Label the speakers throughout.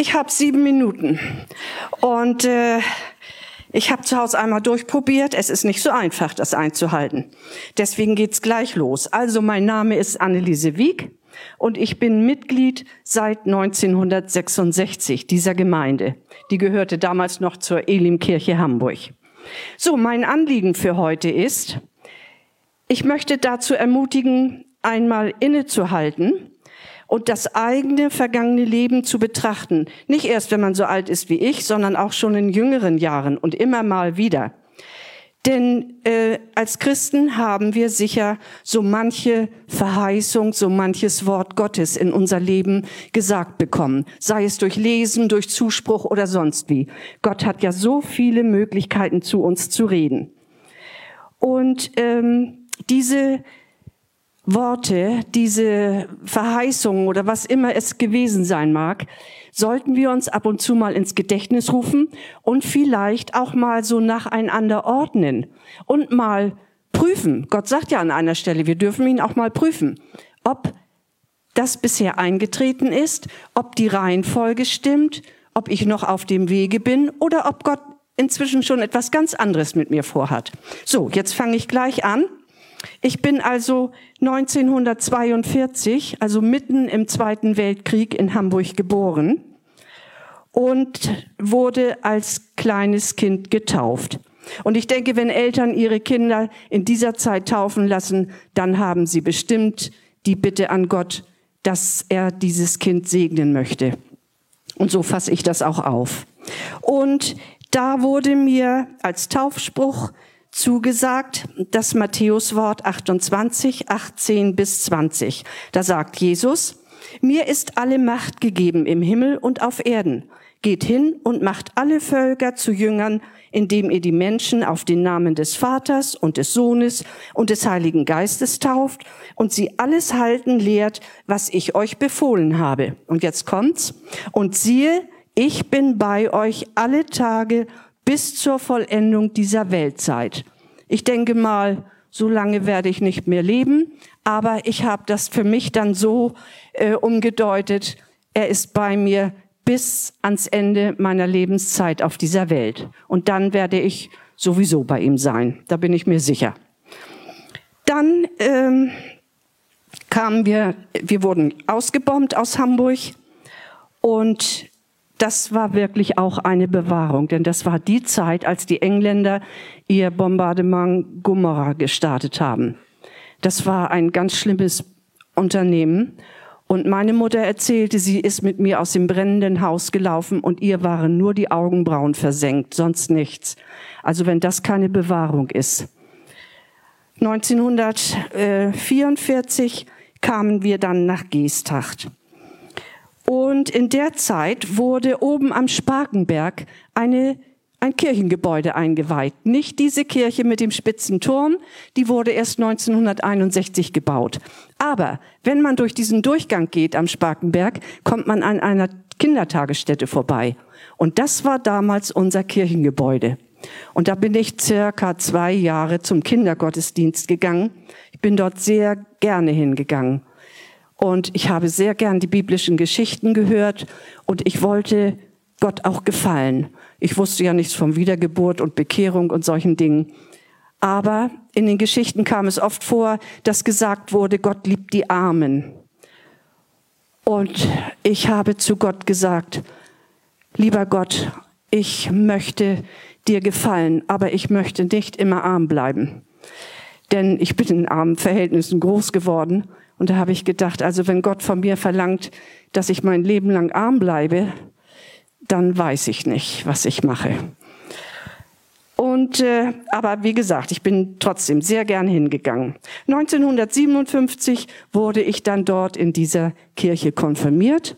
Speaker 1: Ich habe sieben Minuten und äh, ich habe zu Hause einmal durchprobiert. Es ist nicht so einfach, das einzuhalten. Deswegen geht's gleich los. Also mein Name ist Anneliese Wieg und ich bin Mitglied seit 1966 dieser Gemeinde. Die gehörte damals noch zur Elimkirche Hamburg. So, mein Anliegen für heute ist, ich möchte dazu ermutigen, einmal innezuhalten und das eigene vergangene Leben zu betrachten. Nicht erst, wenn man so alt ist wie ich, sondern auch schon in jüngeren Jahren und immer mal wieder. Denn äh, als Christen haben wir sicher so manche Verheißung, so manches Wort Gottes in unser Leben gesagt bekommen, sei es durch Lesen, durch Zuspruch oder sonst wie. Gott hat ja so viele Möglichkeiten, zu uns zu reden. Und ähm, diese Worte, diese Verheißungen oder was immer es gewesen sein mag, sollten wir uns ab und zu mal ins Gedächtnis rufen und vielleicht auch mal so nacheinander ordnen und mal prüfen. Gott sagt ja an einer Stelle, wir dürfen ihn auch mal prüfen, ob das bisher eingetreten ist, ob die Reihenfolge stimmt, ob ich noch auf dem Wege bin oder ob Gott inzwischen schon etwas ganz anderes mit mir vorhat. So, jetzt fange ich gleich an. Ich bin also 1942, also mitten im Zweiten Weltkrieg in Hamburg geboren und wurde als kleines Kind getauft. Und ich denke, wenn Eltern ihre Kinder in dieser Zeit taufen lassen, dann haben sie bestimmt die Bitte an Gott, dass er dieses Kind segnen möchte. Und so fasse ich das auch auf. Und da wurde mir als Taufspruch zugesagt, das Matthäuswort 28, 18 bis 20. Da sagt Jesus, mir ist alle Macht gegeben im Himmel und auf Erden. Geht hin und macht alle Völker zu Jüngern, indem ihr die Menschen auf den Namen des Vaters und des Sohnes und des Heiligen Geistes tauft und sie alles halten lehrt, was ich euch befohlen habe. Und jetzt kommt's. Und siehe, ich bin bei euch alle Tage bis zur Vollendung dieser Weltzeit. Ich denke mal, so lange werde ich nicht mehr leben, aber ich habe das für mich dann so äh, umgedeutet, er ist bei mir bis ans Ende meiner Lebenszeit auf dieser Welt. Und dann werde ich sowieso bei ihm sein, da bin ich mir sicher. Dann ähm, kamen wir, wir wurden ausgebombt aus Hamburg und das war wirklich auch eine Bewahrung, denn das war die Zeit, als die Engländer ihr Bombardement Gomorrah gestartet haben. Das war ein ganz schlimmes Unternehmen. Und meine Mutter erzählte, sie ist mit mir aus dem brennenden Haus gelaufen und ihr waren nur die Augenbrauen versenkt, sonst nichts. Also wenn das keine Bewahrung ist. 1944 kamen wir dann nach Geesthacht. Und in der Zeit wurde oben am Sparkenberg eine, ein Kirchengebäude eingeweiht. Nicht diese Kirche mit dem spitzen Turm, die wurde erst 1961 gebaut. Aber wenn man durch diesen Durchgang geht am Sparkenberg, kommt man an einer Kindertagesstätte vorbei. Und das war damals unser Kirchengebäude. Und da bin ich circa zwei Jahre zum Kindergottesdienst gegangen. Ich bin dort sehr gerne hingegangen. Und ich habe sehr gern die biblischen Geschichten gehört und ich wollte Gott auch gefallen. Ich wusste ja nichts von Wiedergeburt und Bekehrung und solchen Dingen. Aber in den Geschichten kam es oft vor, dass gesagt wurde, Gott liebt die Armen. Und ich habe zu Gott gesagt, lieber Gott, ich möchte dir gefallen, aber ich möchte nicht immer arm bleiben. Denn ich bin in armen Verhältnissen groß geworden und da habe ich gedacht, also wenn Gott von mir verlangt, dass ich mein Leben lang arm bleibe, dann weiß ich nicht, was ich mache. Und äh, aber wie gesagt, ich bin trotzdem sehr gern hingegangen. 1957 wurde ich dann dort in dieser Kirche konfirmiert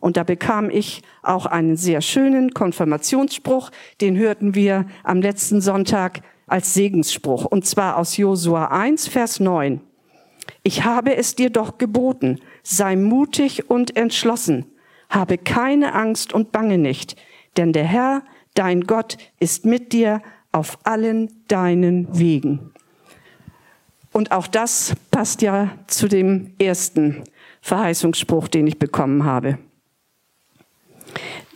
Speaker 1: und da bekam ich auch einen sehr schönen Konfirmationsspruch, den hörten wir am letzten Sonntag als Segensspruch und zwar aus Josua 1 Vers 9. Ich habe es dir doch geboten, sei mutig und entschlossen, habe keine Angst und bange nicht, denn der Herr, dein Gott, ist mit dir auf allen deinen Wegen. Und auch das passt ja zu dem ersten Verheißungsspruch, den ich bekommen habe.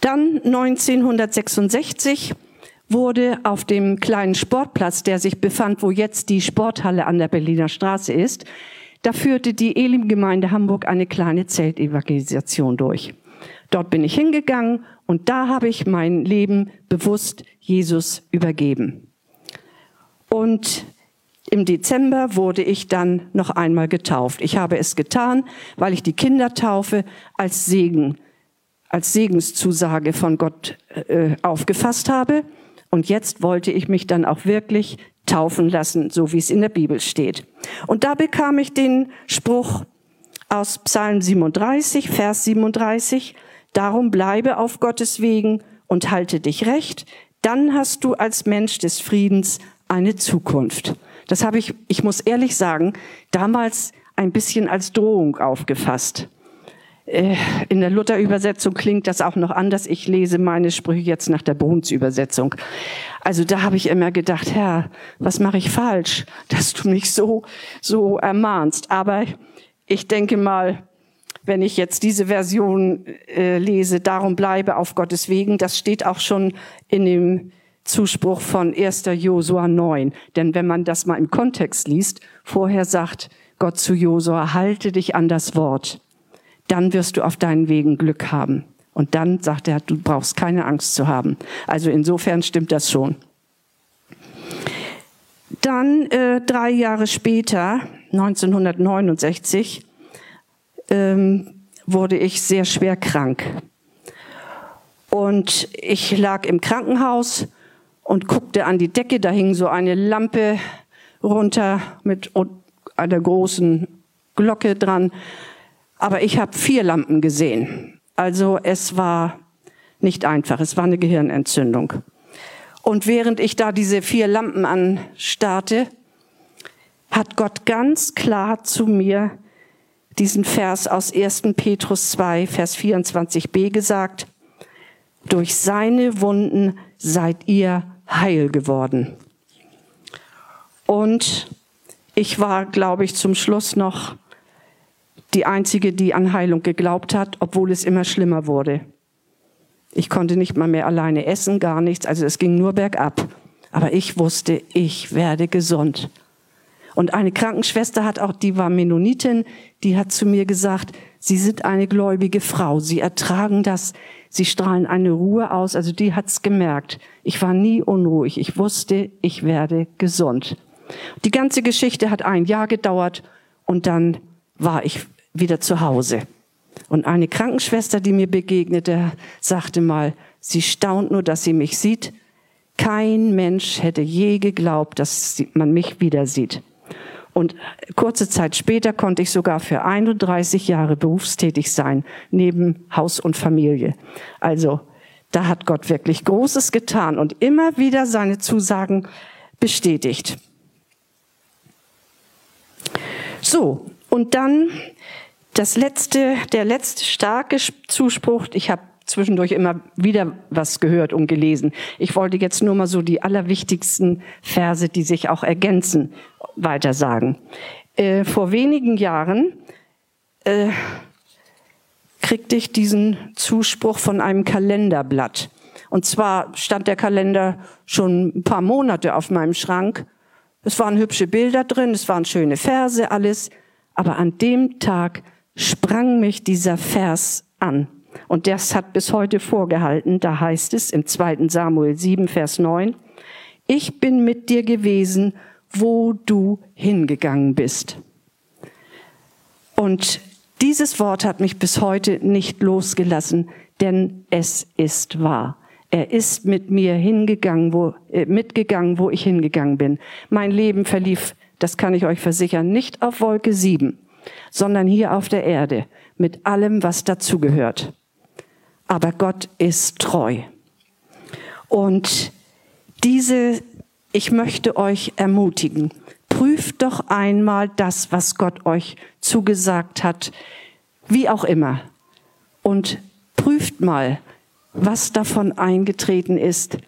Speaker 1: Dann 1966 wurde auf dem kleinen Sportplatz, der sich befand, wo jetzt die Sporthalle an der Berliner Straße ist, da führte die Elim-Gemeinde Hamburg eine kleine Zeltevangelisation durch. Dort bin ich hingegangen und da habe ich mein Leben bewusst Jesus übergeben. Und im Dezember wurde ich dann noch einmal getauft. Ich habe es getan, weil ich die Kindertaufe als Segen, als Segenszusage von Gott äh, aufgefasst habe. Und jetzt wollte ich mich dann auch wirklich taufen lassen, so wie es in der Bibel steht. Und da bekam ich den Spruch aus Psalm 37, Vers 37, Darum bleibe auf Gottes Wegen und halte dich recht, dann hast du als Mensch des Friedens eine Zukunft. Das habe ich, ich muss ehrlich sagen, damals ein bisschen als Drohung aufgefasst. Äh, in der Luther-Übersetzung klingt das auch noch anders. Ich lese meine Sprüche jetzt nach der Bohns-Übersetzung. Also da habe ich immer gedacht, Herr, was mache ich falsch, dass du mich so, so ermahnst. Aber ich denke mal, wenn ich jetzt diese Version äh, lese, darum bleibe auf Gottes Wegen, das steht auch schon in dem Zuspruch von 1. Josua 9. Denn wenn man das mal im Kontext liest, vorher sagt Gott zu Josua, halte dich an das Wort, dann wirst du auf deinen Wegen Glück haben. Und dann sagt er, du brauchst keine Angst zu haben. Also insofern stimmt das schon. Dann äh, drei Jahre später, 1969, ähm, wurde ich sehr schwer krank. Und ich lag im Krankenhaus und guckte an die Decke, da hing so eine Lampe runter mit einer großen Glocke dran. Aber ich habe vier Lampen gesehen. Also es war nicht einfach, es war eine Gehirnentzündung. Und während ich da diese vier Lampen anstarrte, hat Gott ganz klar zu mir diesen Vers aus 1. Petrus 2, Vers 24b gesagt, durch seine Wunden seid ihr heil geworden. Und ich war, glaube ich, zum Schluss noch die Einzige, die an Heilung geglaubt hat, obwohl es immer schlimmer wurde. Ich konnte nicht mal mehr alleine essen, gar nichts, also es ging nur bergab. Aber ich wusste, ich werde gesund. Und eine Krankenschwester hat auch, die war Mennonitin, die hat zu mir gesagt, Sie sind eine gläubige Frau, Sie ertragen das, Sie strahlen eine Ruhe aus. Also die hat's gemerkt. Ich war nie unruhig. Ich wusste, ich werde gesund. Die ganze Geschichte hat ein Jahr gedauert und dann war ich wieder zu Hause. Und eine Krankenschwester, die mir begegnete, sagte mal, sie staunt nur, dass sie mich sieht. Kein Mensch hätte je geglaubt, dass man mich wieder sieht. Und kurze Zeit später konnte ich sogar für 31 Jahre berufstätig sein, neben Haus und Familie. Also da hat Gott wirklich Großes getan und immer wieder seine Zusagen bestätigt. So, und dann das letzte, der letzte starke Zuspruch, ich habe zwischendurch immer wieder was gehört und gelesen. Ich wollte jetzt nur mal so die allerwichtigsten Verse, die sich auch ergänzen, weiter sagen. Äh, vor wenigen Jahren äh, kriegte ich diesen Zuspruch von einem Kalenderblatt. Und zwar stand der Kalender schon ein paar Monate auf meinem Schrank. Es waren hübsche Bilder drin, es waren schöne Verse, alles. Aber an dem Tag sprang mich dieser Vers an. Und das hat bis heute vorgehalten. Da heißt es im 2. Samuel 7, Vers 9, ich bin mit dir gewesen wo du hingegangen bist. Und dieses Wort hat mich bis heute nicht losgelassen, denn es ist wahr. Er ist mit mir hingegangen, wo, äh, mitgegangen, wo ich hingegangen bin. Mein Leben verlief, das kann ich euch versichern, nicht auf Wolke 7, sondern hier auf der Erde, mit allem, was dazugehört. Aber Gott ist treu. Und diese ich möchte euch ermutigen, prüft doch einmal das, was Gott euch zugesagt hat, wie auch immer. Und prüft mal, was davon eingetreten ist.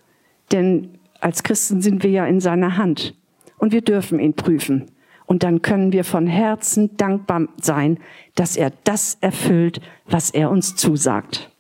Speaker 1: Denn als Christen sind wir ja in seiner Hand und wir dürfen ihn prüfen. Und dann können wir von Herzen dankbar sein, dass er das erfüllt, was er uns zusagt.